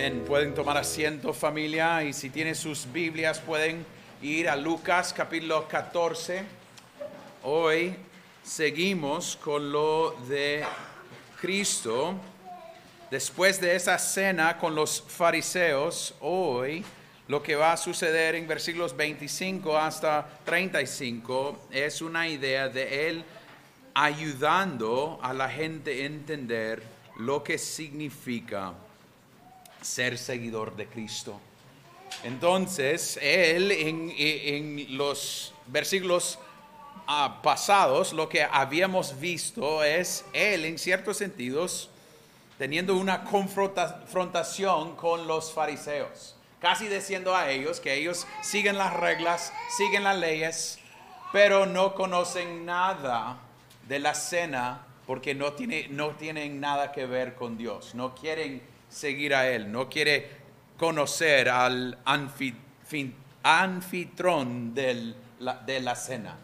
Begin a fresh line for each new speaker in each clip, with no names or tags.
Pueden tomar asiento familia y si tienen sus Biblias pueden ir a Lucas capítulo 14. Hoy seguimos con lo de Cristo. Después de esa cena con los fariseos, hoy lo que va a suceder en versículos 25 hasta 35 es una idea de Él ayudando a la gente a entender lo que significa ser seguidor de Cristo. Entonces, Él en, los versículos ah, pasados, lo que habíamos visto es Él en ciertos sentidos teniendo una confrontación con los fariseos, casi diciendo a ellos que ellos siguen las reglas, siguen las leyes, pero no conocen nada de la cena porque no, tiene, no tienen nada que ver con Dios, no quieren seguir a Él, no quiere conocer al anfitrón de la cena.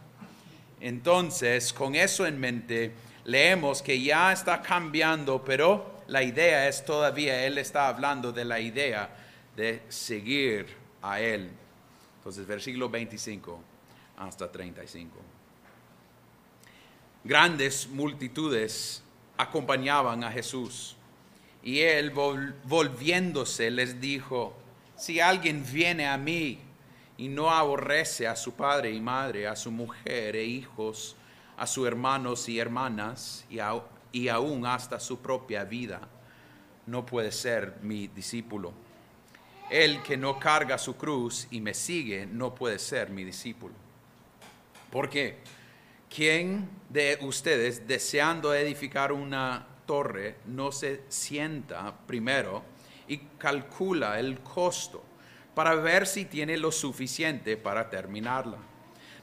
Entonces, con eso en mente, leemos que ya está cambiando, pero la idea es todavía, Él está hablando de la idea de seguir a Él. Entonces, versículo 25 hasta 35. Grandes multitudes acompañaban a Jesús y él volviéndose les dijo, si alguien viene a mí y no aborrece a su padre y madre, a su mujer e hijos, a sus hermanos y hermanas y, aún hasta su propia vida, no puede ser mi discípulo. El que no carga su cruz y me sigue no puede ser mi discípulo. ¿Por qué? ¿Quién de ustedes deseando edificar una torre no se sienta primero y calcula el costo para ver si tiene lo suficiente para terminarla.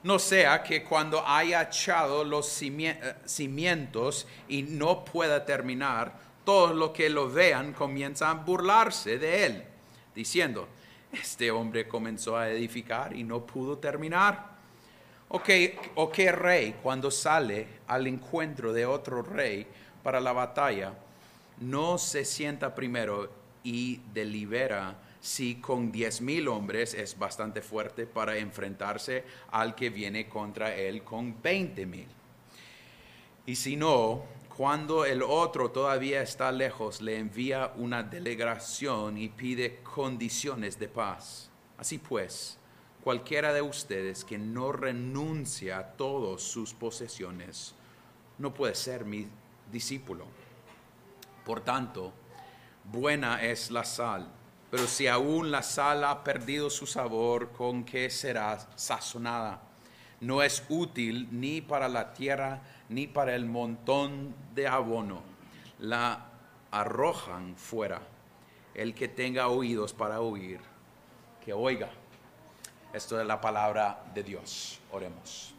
No sea que cuando haya echado los eh, cimientos y no pueda terminar, todos los que lo vean comienzan a burlarse de él, diciendo, este hombre comenzó a edificar y no pudo terminar. ¿O qué rey cuando sale al encuentro de otro rey para la batalla, no se sienta primero y delibera si con diez mil hombres es bastante fuerte para enfrentarse al que viene contra él con veinte mil. Y si no, cuando el otro todavía está lejos, le envía una delegación y pide condiciones de paz. Así pues, cualquiera de ustedes que no renuncia a todas sus posesiones, no puede ser mi discípulo. Por tanto, buena es la sal, pero si aún la sal ha perdido su sabor, ¿con qué será sazonada? No es útil ni para la tierra ni para el montón de abono. La arrojan fuera. El que tenga oídos para oír, que oiga. Esto es la palabra de Dios. Oremos.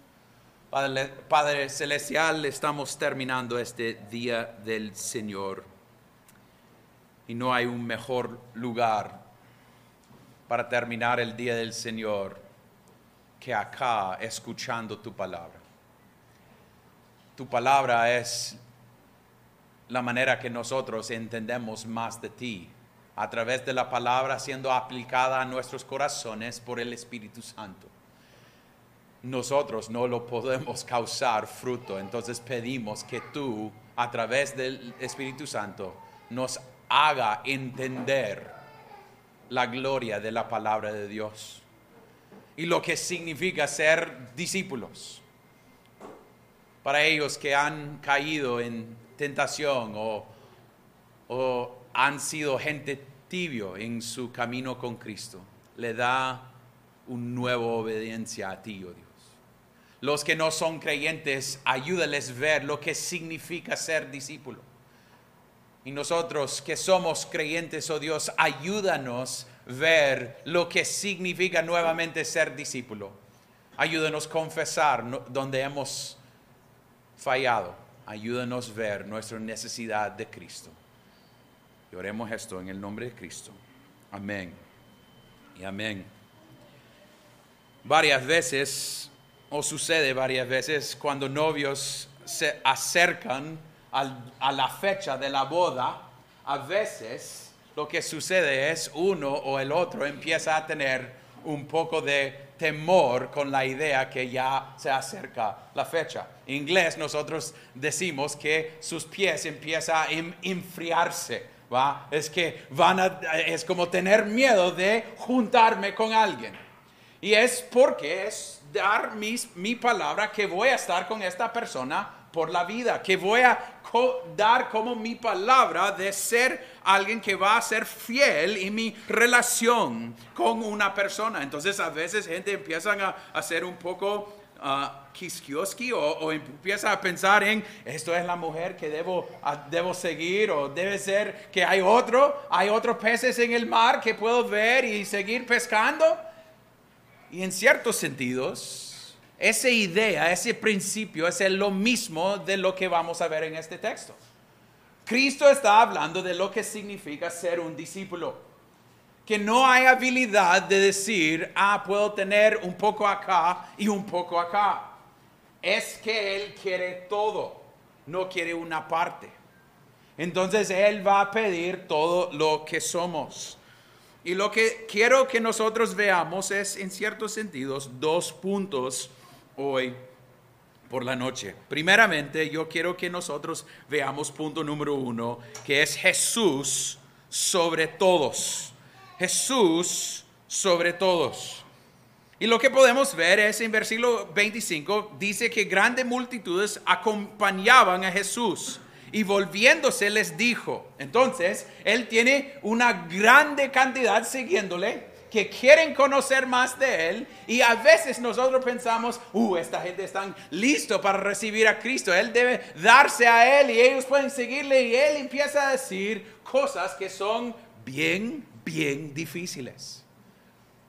Padre, Celestial, estamos terminando este día del Señor y no hay un mejor lugar para terminar el día del Señor que acá escuchando tu palabra. Tu palabra es la manera que nosotros entendemos más de ti, a través de la palabra siendo aplicada a nuestros corazones por el Espíritu Santo nosotros no lo podemos causar fruto. Entonces pedimos que tú, a través del Espíritu Santo, nos haga entender la gloria de la palabra de Dios y lo que significa ser discípulos. Para ellos que han caído en tentación o, o han sido gente tibio en su camino con Cristo, le da una nueva obediencia a ti, oh Dios los que no son creyentes, ayúdales ver lo que significa ser discípulo. Y nosotros que somos creyentes, oh Dios, ayúdanos ver lo que significa nuevamente ser discípulo. Ayúdanos confesar donde hemos fallado. Ayúdanos ver nuestra necesidad de Cristo. Y oremos esto en el nombre de Cristo. Amén. Y amén. Varias veces o sucede varias veces cuando novios se acercan a la fecha de la boda, a veces lo que sucede es uno o el otro empieza a tener un poco de temor con la idea que ya se acerca la fecha. En inglés nosotros decimos que sus pies empiezan a enfriarse, Es que van a, es como tener miedo de juntarme con alguien. Y es porque es dar mis, mi palabra que voy a estar con esta persona por la vida, que voy a dar como mi palabra de ser alguien que va a ser fiel en mi relación con una persona. Entonces a veces gente empieza a, hacer un poco uh, o, empieza a pensar en esto es la mujer que debo, debo seguir o debe ser que hay otro, hay otros peces en el mar que puedo ver y seguir pescando. Y en ciertos sentidos, esa idea, ese principio es lo mismo de lo que vamos a ver en este texto. Cristo está hablando de lo que significa ser un discípulo. Que no hay habilidad de decir, ah, puedo tener un poco acá y un poco acá. Es que Él quiere todo, no quiere una parte. Entonces Él va a pedir todo lo que somos. Y lo que quiero que nosotros veamos es, en ciertos sentidos, dos puntos hoy por la noche. Primeramente, yo quiero que nosotros veamos punto número uno, que es Jesús sobre todos. Jesús sobre todos. Y lo que podemos ver es en versículo 25, dice que grandes multitudes acompañaban a Jesús y volviéndose les dijo, entonces, él tiene una grande cantidad siguiéndole que quieren conocer más de Él y a veces nosotros pensamos, uh, esta gente está listo para recibir a Cristo, Él debe darse a Él y ellos pueden seguirle y Él empieza a decir cosas que son bien, bien difíciles,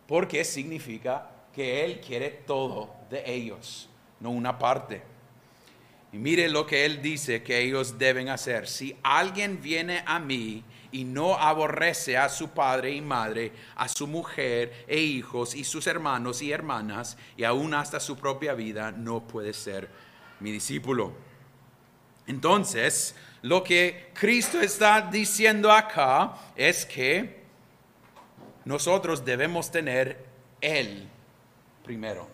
porque significa que Él quiere todo de ellos, no una parte. Y mire lo que Él dice que ellos deben hacer. Si alguien viene a mí y no aborrece a su padre y madre, a su mujer e hijos y sus hermanos y hermanas, y aún hasta su propia vida, no puede ser mi discípulo. Entonces, lo que Cristo está diciendo acá es que nosotros debemos tener Él primero.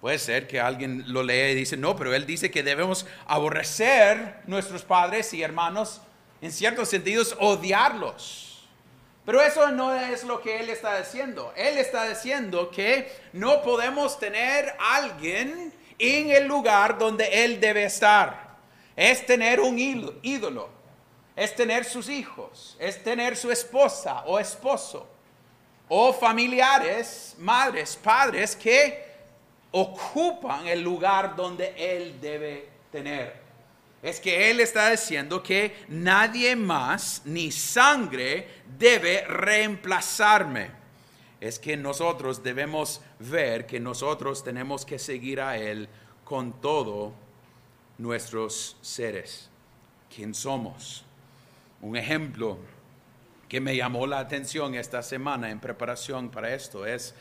Puede ser que alguien lo lea y dice, no, pero Él dice que debemos aborrecer nuestros padres y hermanos en ciertos sentidos, odiarlos. Pero eso no es lo que Él está diciendo. Él está diciendo que no podemos tener a alguien en el lugar donde Él debe estar. Es tener un ídolo, es tener sus hijos, es tener su esposa o esposo, o familiares, madres, padres que ocupan el lugar donde Él debe tener es que Él está diciendo que nadie más ni sangre debe reemplazarme. Es que nosotros debemos ver que nosotros tenemos que seguir a Él con todo nuestros seres, quién somos. Un ejemplo que me llamó la atención esta semana en preparación para esto es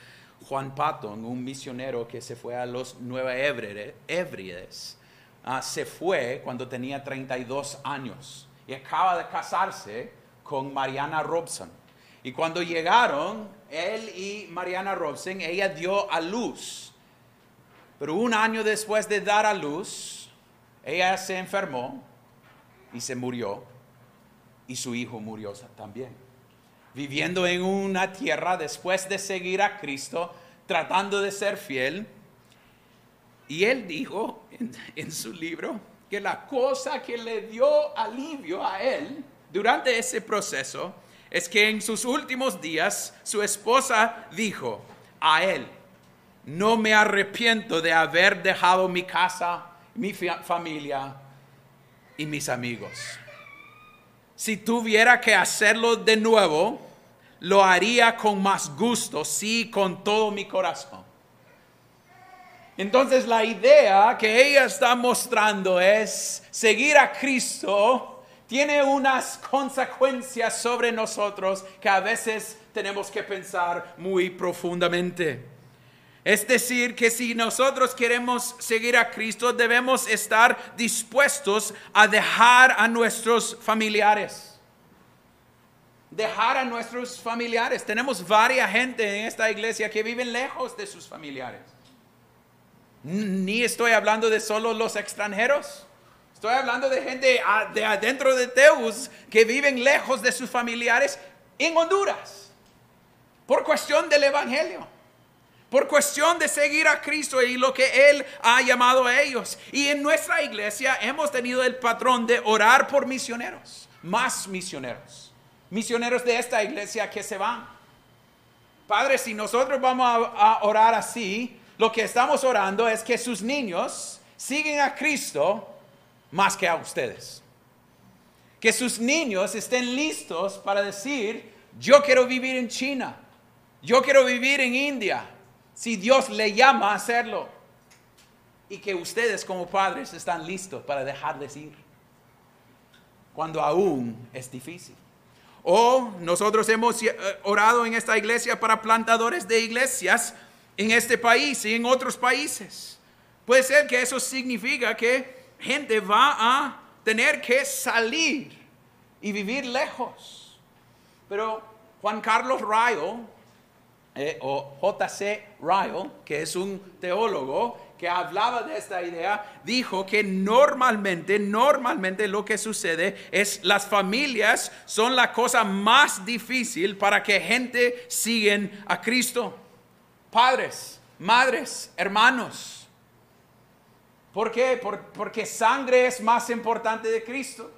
Juan Patton, un misionero que se fue a los Nueva Hébrides Ah, se fue cuando tenía 32 años y acaba de casarse con Mariana Robson. Y cuando llegaron, él y Mariana Robson, ella dio a luz. Pero un año después de dar a luz, ella se enfermó y se murió. Y su hijo murió también. Viviendo en una tierra después de seguir a Cristo, tratando de ser fiel, y él dijo en, su libro que la cosa que le dio alivio a él durante ese proceso es que en sus últimos días su esposa dijo a él, no me arrepiento de haber dejado mi casa, mi familia y mis amigos. Si tuviera que hacerlo de nuevo, lo haría con más gusto, sí, con todo mi corazón. Entonces la idea que ella está mostrando es seguir a Cristo tiene unas consecuencias sobre nosotros que a veces tenemos que pensar muy profundamente. Es decir, que si nosotros queremos seguir a Cristo, debemos estar dispuestos a dejar a nuestros familiares. dejar a nuestros familiares. Tenemos varias gente en esta iglesia que viven lejos de sus familiares. Ni estoy hablando de solo los extranjeros. Estoy hablando de gente de adentro de Teus que viven lejos de sus familiares en Honduras por cuestión del Evangelio por cuestión de seguir a Cristo y lo que Él ha llamado a ellos. Y en nuestra iglesia hemos tenido el patrón de orar por misioneros, más misioneros, misioneros de esta iglesia que se van. Padre, si nosotros vamos a, orar así, lo que estamos orando es que sus niños siguen a Cristo más que a ustedes. Que sus niños estén listos para decir, yo quiero vivir en China, yo quiero vivir en India, si Dios le llama a hacerlo. Y que ustedes como padres están listos para dejarles ir. Cuando aún es difícil. O nosotros hemos eh, orado en esta iglesia para plantadores de iglesias en este país y en otros países. Puede ser que eso significa que gente va a tener que salir y vivir lejos. Pero Juan Carlos Rayo eh, o J.C. Ryle, que es un teólogo que hablaba de esta idea, dijo que normalmente, normalmente lo que sucede es las familias son la cosa más difícil para que gente siguen a Cristo. Padres, madres, hermanos. ¿Por qué? porque sangre es más importante de Cristo.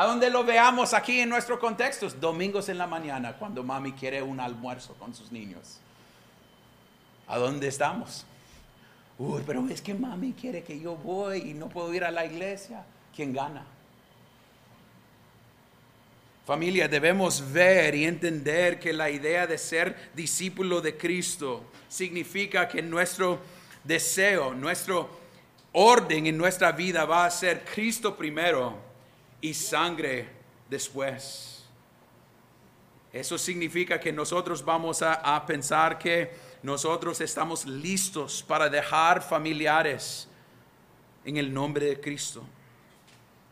A donde lo veamos aquí en nuestro contexto, domingos en la mañana, cuando mami quiere un almuerzo con sus niños. ¿A dónde estamos? Uy, pero es que mami quiere que yo voy y no puedo ir a la iglesia. ¿Quién gana? Familia, debemos ver y entender que la idea de ser discípulo de Cristo significa que nuestro deseo, nuestro orden en nuestra vida va a ser Cristo primero y sangre después. Eso significa que nosotros vamos a, pensar que nosotros estamos listos para dejar familiares en el nombre de Cristo.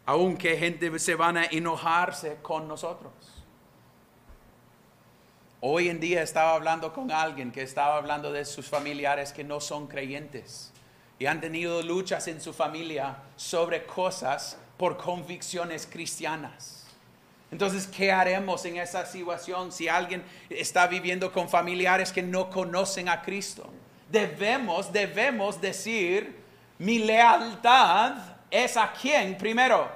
Aunque gente se van a enojarse con nosotros. Hoy en día estaba hablando con alguien que estaba hablando de sus familiares que no son creyentes y han tenido luchas en su familia sobre cosas por convicciones cristianas. Entonces, ¿qué haremos en esa situación si alguien está viviendo con familiares que no conocen a Cristo? Debemos, debemos decir, mi lealtad es a quién primero?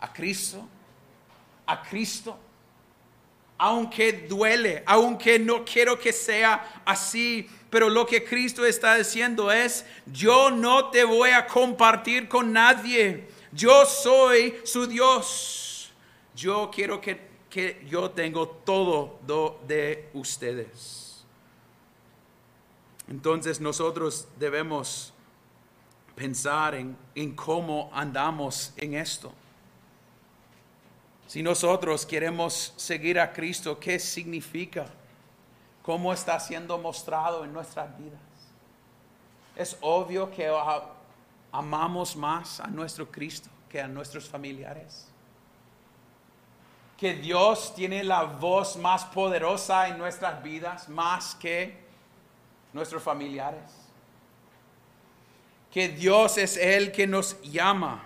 A Cristo, a Cristo. Aunque duele, aunque no quiero que sea así, pero lo que Cristo está diciendo es, yo no te voy a compartir con nadie yo soy su Dios. Yo quiero que, yo tengo todo de ustedes. Entonces nosotros debemos pensar en, en cómo andamos en esto. Si nosotros queremos seguir a Cristo, ¿qué significa? ¿Cómo está siendo mostrado en nuestras vidas? Es obvio que amamos más a nuestro Cristo que a nuestros familiares. Que Dios tiene la voz más poderosa en nuestras vidas, más que nuestros familiares. Que Dios es el que nos llama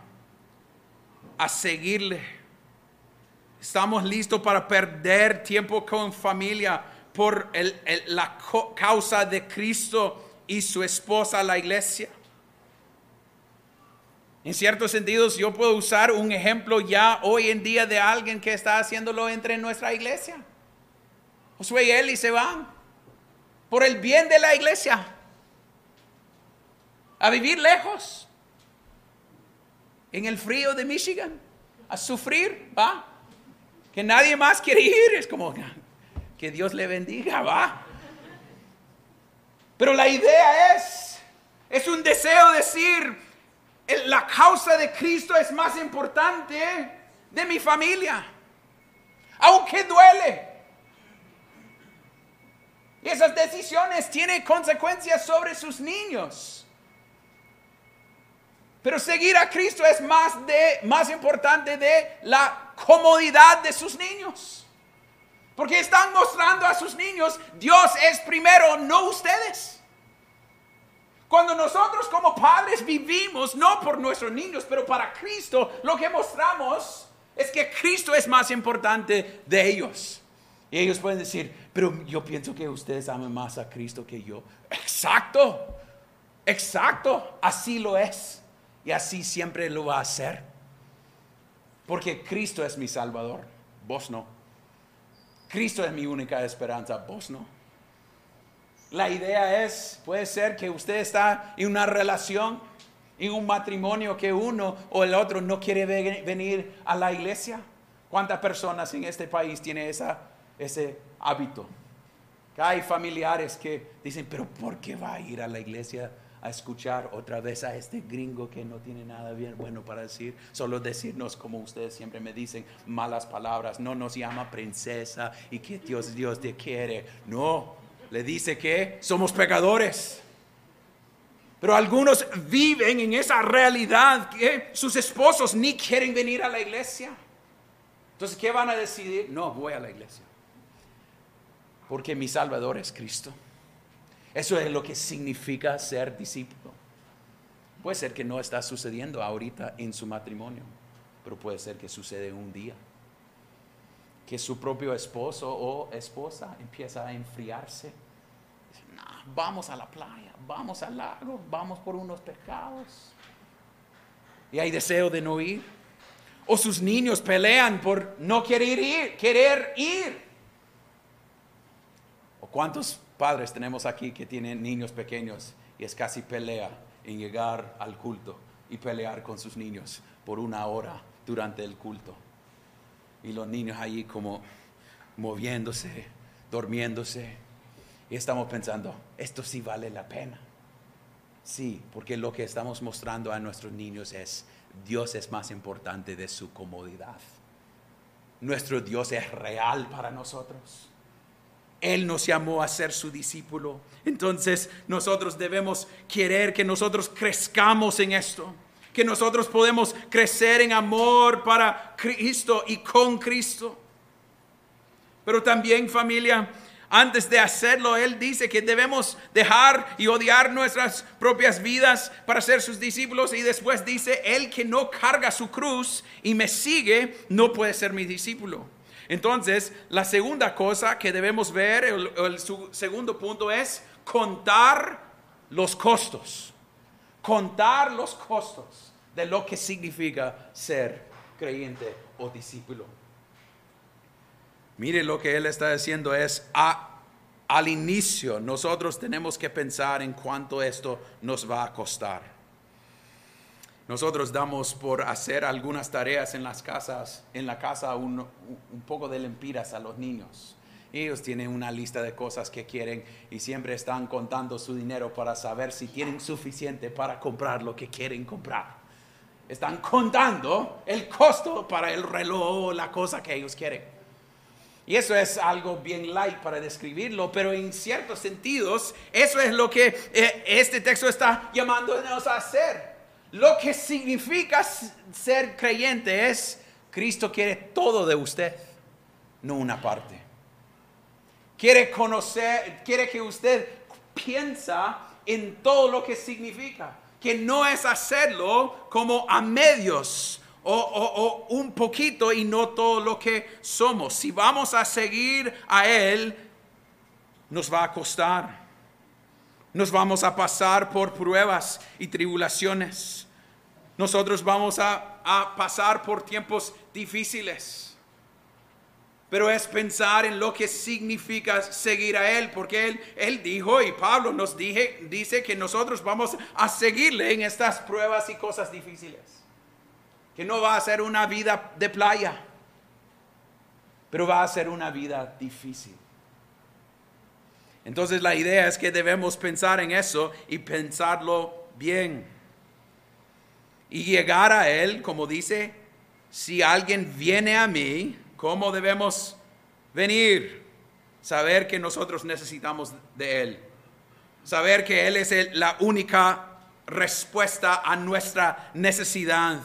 a seguirle. Estamos listos para perder tiempo con familia por la causa de Cristo y su esposa, la iglesia. En ciertos sentidos, yo puedo usar un ejemplo ya hoy en día de alguien que está haciéndolo entre nuestra iglesia. Josué y Eli se van por el bien de la iglesia a vivir lejos en el frío de Michigan, a sufrir, va. Que nadie más quiere ir, es como que Dios le bendiga, va. Pero la idea es, es un deseo decir, la causa de Cristo es más importante de mi familia, aunque duele. Y esas decisiones tienen consecuencias sobre sus niños. Pero seguir a Cristo es más, de, más importante de la comodidad de sus niños. Porque están mostrando a sus niños, Dios es primero, no ustedes. Cuando nosotros como padres vivimos, no por nuestros niños, pero para Cristo, lo que mostramos es que Cristo es más importante de ellos. Y ellos pueden decir, pero yo pienso que ustedes aman más a Cristo que yo. Exacto, exacto, así lo es. Y así siempre lo va a hacer. Porque Cristo es mi Salvador, vos no. Cristo es mi única esperanza, vos no. La idea es, puede ser que usted está en una relación, en un matrimonio que uno o el otro no quiere venir a la iglesia. ¿Cuántas personas en este país tienen esa, ese hábito? hay familiares que dicen, pero ¿por qué va a ir a la iglesia a escuchar otra vez a este gringo que no tiene nada bien bueno para decir, solo decirnos como ustedes siempre me dicen malas palabras, no nos llama princesa y que Dios Dios te quiere. No, le dice que somos pecadores. Pero algunos viven en esa realidad que sus esposos ni quieren venir a la iglesia. Entonces, ¿qué van a decidir? No, voy a la iglesia. Porque mi Salvador es Cristo. Eso es lo que significa ser discípulo. Puede ser que no está sucediendo ahorita en su matrimonio, pero puede ser que sucede un día. Que su propio esposo o esposa empieza a enfriarse. vamos a la playa, vamos al lago, vamos por unos pescados. Y hay deseo de no ir. O sus niños pelean por no querer ir, querer ir. ¿O cuántos padres tenemos aquí que tienen niños pequeños y es casi pelea en llegar al culto y pelear con sus niños por una hora durante el culto. Y los niños allí como moviéndose, durmiéndose. Y estamos pensando, esto sí vale la pena. Sí, porque lo que estamos mostrando a nuestros niños es, Dios es más importante de su comodidad. Nuestro Dios es real para nosotros. Él nos llamó a ser su discípulo. Entonces nosotros debemos querer que nosotros crezcamos en esto, que nosotros podemos crecer en amor para Cristo y con Cristo. Pero también familia, antes de hacerlo, Él dice que debemos dejar y odiar nuestras propias vidas para ser sus discípulos. Y después dice, el que no carga su cruz y me sigue, no puede ser mi discípulo. Entonces, la segunda cosa que debemos ver, el, segundo punto es contar los costos. Contar los costos de lo que significa ser creyente o discípulo. Mire lo que él está diciendo es al inicio nosotros tenemos que pensar en cuánto esto nos va a costar. Nosotros damos por hacer algunas tareas en las casas, en la casa un, poco de lempiras a los niños. Ellos tienen una lista de cosas que quieren y siempre están contando su dinero para saber si tienen suficiente para comprar lo que quieren comprar. Están contando el costo para el reloj o la cosa que ellos quieren. Y eso es algo bien light para describirlo, pero en ciertos sentidos eso es lo que eh, este texto está llamándonos a hacer. Lo que significa ser creyente es, Cristo quiere todo de usted, no una parte. Quiere conocer, quiere que usted piensa en todo lo que significa, que no es hacerlo como a medios o, o, un poquito y no todo lo que somos. Si vamos a seguir a Él, nos va a costar. Nos vamos a pasar por pruebas y tribulaciones. Nosotros vamos a, pasar por tiempos difíciles. Pero es pensar en lo que significa seguir a Él, porque Él, él dijo, y Pablo nos dice que nosotros vamos a seguirle en estas pruebas y cosas difíciles. Que no va a ser una vida de playa, pero va a ser una vida difícil. Entonces la idea es que debemos pensar en eso y pensarlo bien. Y llegar a Él, como dice, si alguien viene a mí, ¿cómo debemos venir? Saber que nosotros necesitamos de Él. Saber que Él es la única respuesta a nuestra necesidad.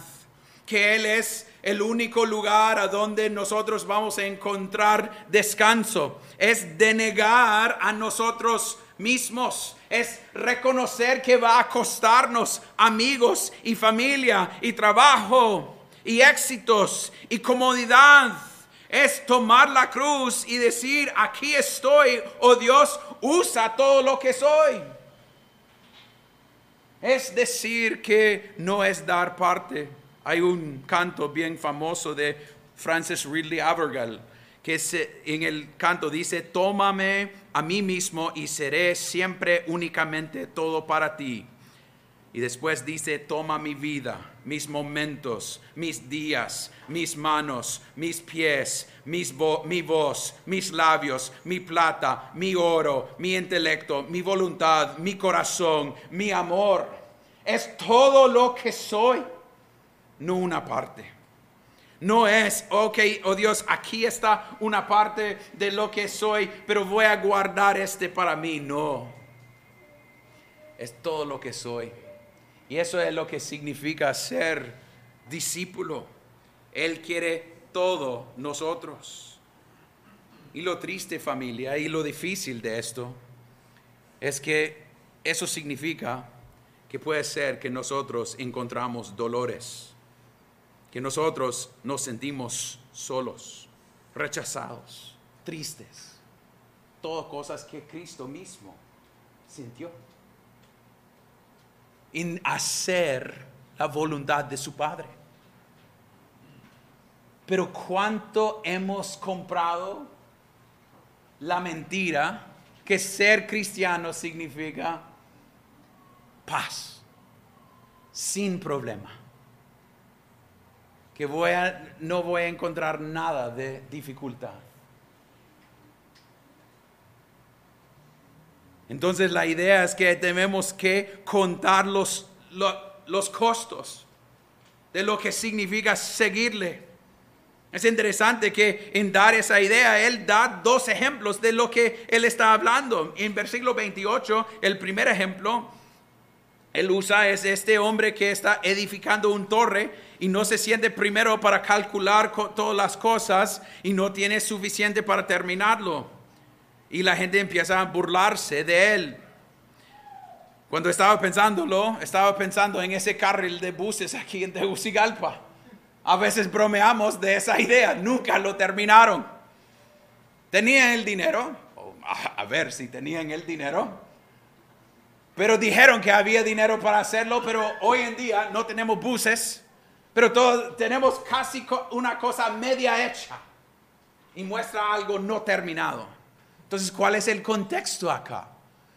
Que Él es El único lugar a donde nosotros vamos a encontrar descanso es denegar a nosotros mismos, es reconocer que va a costarnos amigos y familia y trabajo y éxitos y comodidad. Es tomar la cruz y decir, aquí estoy, oh Dios, usa todo lo que soy. Es decir que no es dar parte hay un canto bien famoso de Francis Ridley Avergall que en el canto dice, tómame a mí mismo y seré siempre únicamente todo para ti. Y después dice, toma mi vida, mis momentos, mis días, mis manos, mis pies, mis mi voz, mis labios, mi plata, mi oro, mi intelecto, mi voluntad, mi corazón, mi amor. Es todo lo que soy no una parte. No es, ok, oh Dios, aquí está una parte de lo que soy, pero voy a guardar este para mí. No. Es todo lo que soy. Y eso es lo que significa ser discípulo. Él quiere todo nosotros. Y lo triste familia y lo difícil de esto es que eso significa que puede ser que nosotros encontramos dolores que nosotros nos sentimos solos, rechazados, tristes. Todas cosas que Cristo mismo sintió. En hacer la voluntad de su Padre. Pero cuánto hemos comprado la mentira que ser cristiano significa paz, sin problema que voy a, no voy a encontrar nada de dificultad. Entonces la idea es que tenemos que contar los, costos de lo que significa seguirle. Es interesante que en dar esa idea, Él da dos ejemplos de lo que Él está hablando. En versículo 28, el primer ejemplo, Él usa es este hombre que está edificando un torre y no se siente primero para calcular todas las cosas y no tiene suficiente para terminarlo. Y la gente empieza a burlarse de él. Cuando estaba pensándolo, estaba pensando en ese carril de buses aquí en Tegucigalpa. A veces bromeamos de esa idea, nunca lo terminaron. Tenían el dinero, a ver si tenían el dinero, pero dijeron que había dinero para hacerlo, pero hoy en día no tenemos buses pero todos tenemos casi una cosa media hecha y muestra algo no terminado. Entonces, ¿cuál es el contexto acá?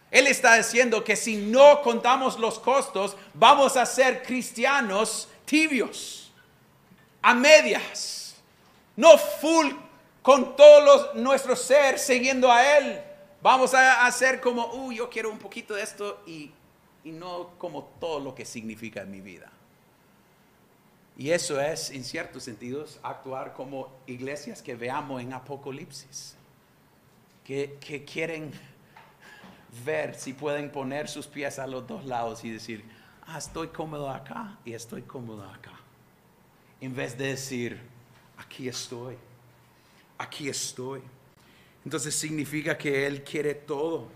Él está diciendo que si no contamos los costos, vamos a ser cristianos tibios, a medias, no full con todo nuestro ser siguiendo a Él. Vamos a hacer como, uh, yo quiero un poquito de esto y, y no como todo lo que significa en mi vida. Y eso es, en ciertos sentidos, actuar como iglesias que veamos en Apocalipsis, que, quieren ver si pueden poner sus pies a los dos lados y decir, ah, estoy cómodo acá y estoy cómodo acá. En vez de decir, aquí estoy, aquí estoy. Entonces significa que Él quiere todo.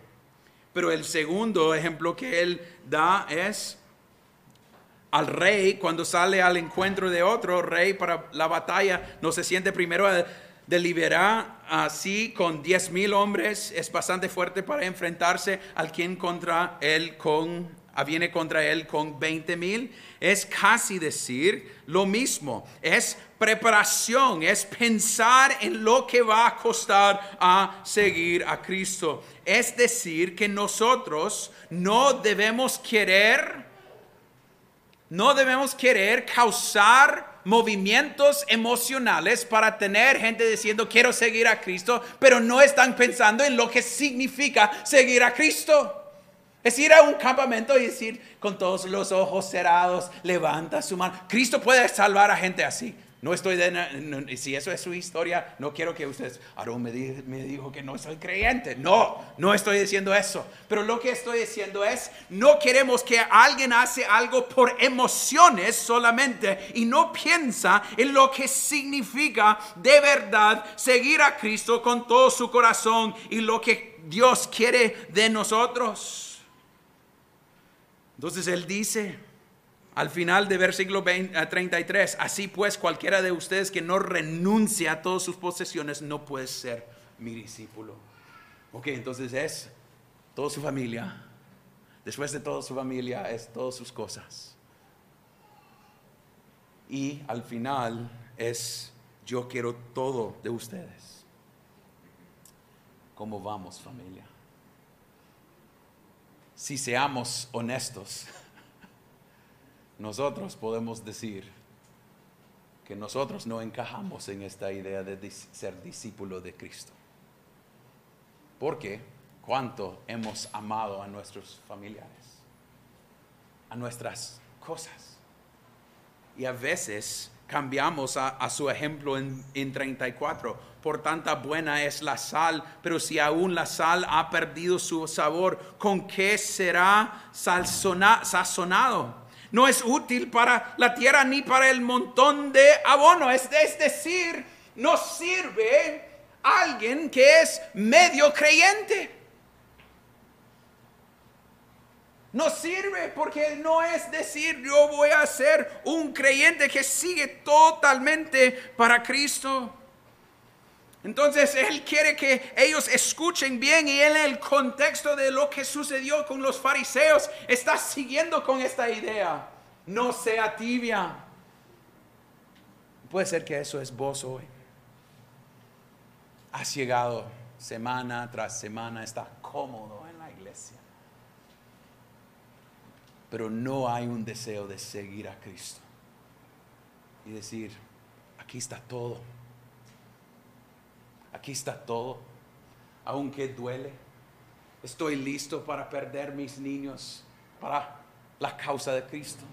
Pero el segundo ejemplo que Él da es al rey cuando sale al encuentro de otro rey para la batalla, no se siente primero a deliberar así con diez mil hombres, es bastante fuerte para enfrentarse al quien contra él con viene contra él con 20 mil, es casi decir lo mismo, es preparación, es pensar en lo que va a costar a seguir a Cristo. Es decir, que nosotros no debemos querer no debemos querer causar movimientos emocionales para tener gente diciendo quiero seguir a Cristo, pero no están pensando en lo que significa seguir a Cristo. Es ir a un campamento y decir con todos los ojos cerrados, levanta su mano. Cristo puede salvar a gente así. No estoy de, si eso es su historia, no quiero que ustedes, Aarón me, me dijo que no soy creyente. No, no estoy diciendo eso. Pero lo que estoy diciendo es, no queremos que alguien hace algo por emociones solamente y no piensa en lo que significa de verdad seguir a Cristo con todo su corazón y lo que Dios quiere de nosotros. Entonces Él dice, al final de versículo 33, así pues cualquiera de ustedes que no renuncia a todas sus posesiones no puede ser mi discípulo. Ok, entonces es toda su familia. Después de toda su familia es todas sus cosas. Y al final es yo quiero todo de ustedes. ¿Cómo vamos familia? Si seamos honestos nosotros podemos decir que nosotros no encajamos en esta idea de ser discípulo de Cristo. Porque cuánto hemos amado a nuestros familiares, a nuestras cosas. Y a veces cambiamos a, su ejemplo en, en 34. Por tanta buena es la sal, pero si aún la sal ha perdido su sabor, ¿con qué será sazonado? No es útil para la tierra ni para el montón de abono. Es, decir, no sirve alguien que es medio creyente. No sirve porque no es decir yo voy a ser un creyente que sigue totalmente para Cristo. Entonces Él quiere que ellos escuchen bien y en el contexto de lo que sucedió con los fariseos está siguiendo con esta idea. No sea tibia. Puede ser que eso es vos hoy. Has llegado semana tras semana, está cómodo en la iglesia. Pero no hay un deseo de seguir a Cristo y decir, aquí está todo aquí está todo, aunque duele. Estoy listo para perder mis niños para la causa de Cristo.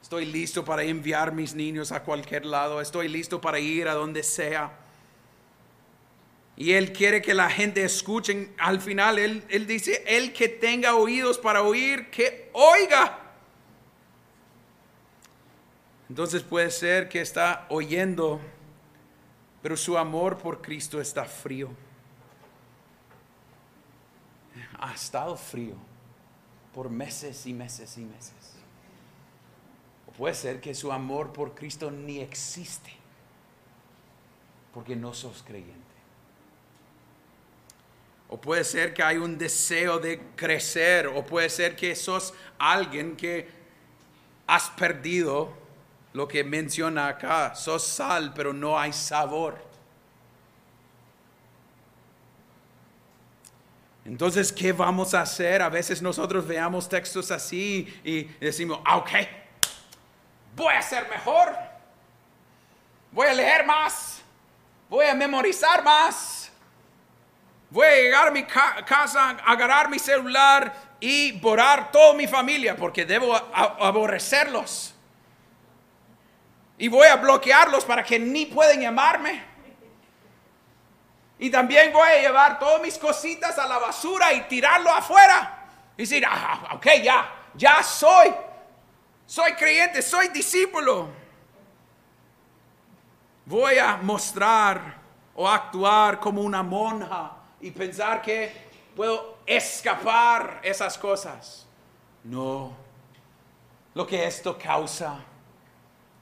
Estoy listo para enviar mis niños a cualquier lado. Estoy listo para ir a donde sea. Y Él quiere que la gente escuche. Al final, Él, él dice, el que tenga oídos para oír, que oiga. Entonces puede ser que está oyendo pero su amor por Cristo está frío. Ha estado frío por meses y meses y meses. O puede ser que su amor por Cristo ni existe porque no sos creyente. O puede ser que hay un deseo de crecer, o puede ser que sos alguien que has perdido lo que menciona acá, sos sal, pero no hay sabor. Entonces, ¿qué vamos a hacer? A veces nosotros veamos textos así y decimos, ah, ok, voy a ser mejor, voy a leer más, voy a memorizar más, voy a llegar a mi casa, agarrar mi celular y borrar toda mi familia porque debo aborrecerlos y voy a bloquearlos para que ni pueden llamarme. Y también voy a llevar todas mis cositas a la basura y tirarlo afuera. Y decir, ah, ok, ya, ya soy, soy creyente, soy discípulo. Voy a mostrar o actuar como una monja y pensar que puedo escapar esas cosas. No, lo que esto causa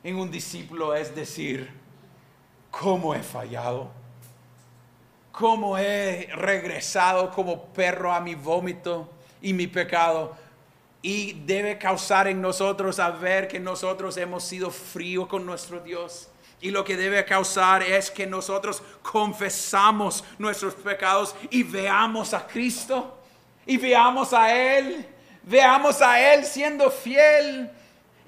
en un discípulo es decir, ¿cómo he fallado? ¿Cómo he regresado como perro a mi vómito y mi pecado? Y debe causar en nosotros a ver que nosotros hemos sido fríos con nuestro Dios. Y lo que debe causar es que nosotros confesamos nuestros pecados y veamos a Cristo. Y veamos a Él. Veamos a Él siendo fiel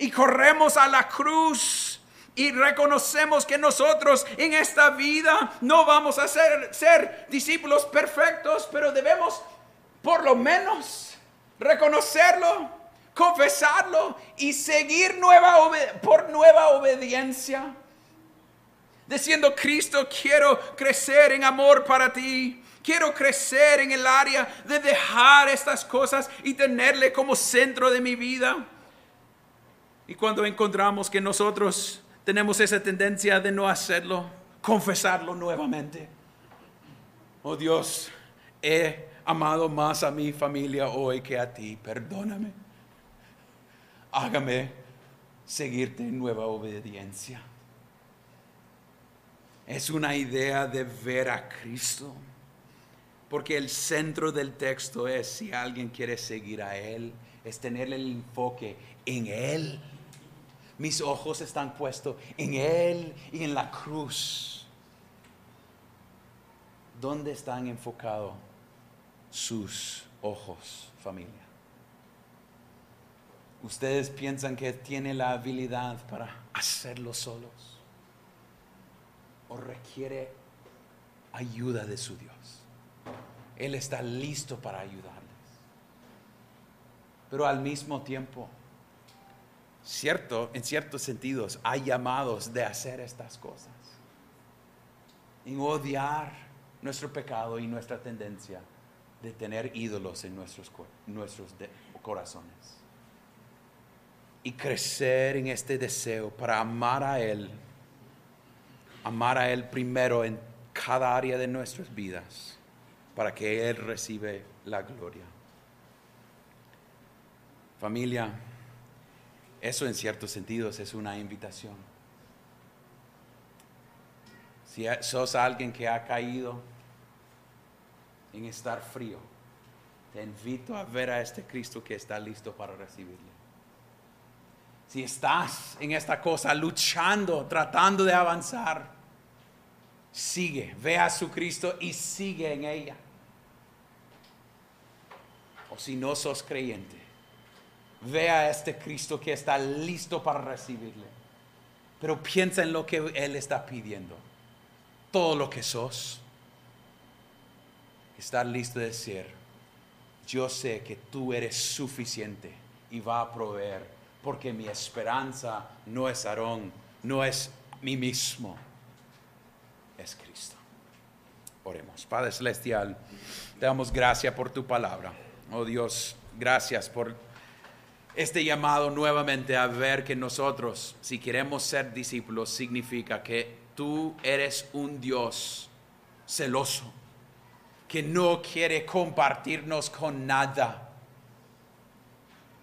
y corremos a la cruz y reconocemos que nosotros en esta vida no vamos a ser, ser discípulos perfectos, pero debemos por lo menos reconocerlo, confesarlo y seguir nueva por nueva obediencia. diciendo, Cristo, quiero crecer en amor para ti. Quiero crecer en el área de dejar estas cosas y tenerle como centro de mi vida. Y cuando encontramos que nosotros tenemos esa tendencia de no hacerlo, confesarlo nuevamente. Oh Dios, he amado más a mi familia hoy que a ti, perdóname. Hágame seguirte en nueva obediencia. Es una idea de ver a Cristo. Porque el centro del texto es, si alguien quiere seguir a Él, es tener el enfoque en Él. Mis ojos están puestos en Él y en la cruz. ¿Dónde están enfocados sus ojos, familia? ¿Ustedes piensan que tiene la habilidad para hacerlo solos? ¿O requiere ayuda de su Dios? Él está listo para ayudarles. Pero al mismo tiempo, cierto, en ciertos sentidos, hay llamados de hacer estas cosas. En odiar nuestro pecado y nuestra tendencia de tener ídolos en nuestros, nuestros corazones. Y crecer en este deseo para amar a Él. Amar a Él primero en cada área de nuestras vidas para que Él recibe la gloria. Familia, eso en ciertos sentidos es una invitación. Si sos alguien que ha caído en estar frío, te invito a ver a este Cristo que está listo para recibirle. Si estás en esta cosa luchando, tratando de avanzar, sigue, ve a su Cristo y sigue en ella. O si no sos creyente, ve a este Cristo que está listo para recibirle. Pero piensa en lo que Él está pidiendo. Todo lo que sos. Estar listo de decir, yo sé que tú eres suficiente y va a proveer, porque mi esperanza no es Aarón, no es mí mismo es Cristo. Oremos. Padre Celestial, te damos gracias por tu palabra. Oh Dios, gracias por este llamado nuevamente a ver que nosotros, si queremos ser discípulos, significa que tú eres un Dios celoso, que no quiere compartirnos con nada.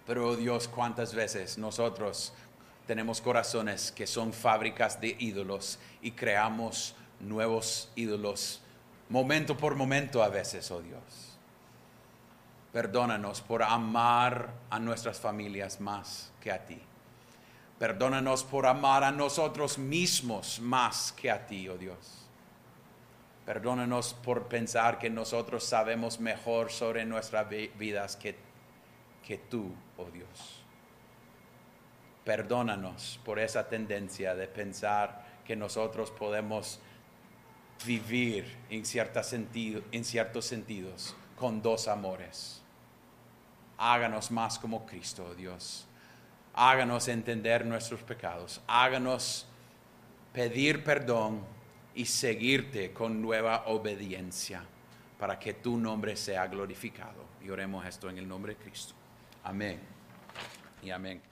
Pero oh Dios, cuántas veces nosotros tenemos corazones que son fábricas de ídolos y creamos nuevos ídolos momento por momento a veces, oh Dios. Perdónanos por amar a nuestras familias más que a ti. Perdónanos por amar a nosotros mismos más que a ti, oh Dios. Perdónanos por pensar que nosotros sabemos mejor sobre nuestras vidas que, que tú, oh Dios. Perdónanos por esa tendencia de pensar que nosotros podemos vivir en, cierta sentido, en ciertos sentidos con dos amores. Háganos más como Cristo, oh Dios. Háganos entender nuestros pecados. Háganos pedir perdón y seguirte con nueva obediencia para que tu nombre sea glorificado. Y oremos esto en el nombre de Cristo. Amén. Y amén.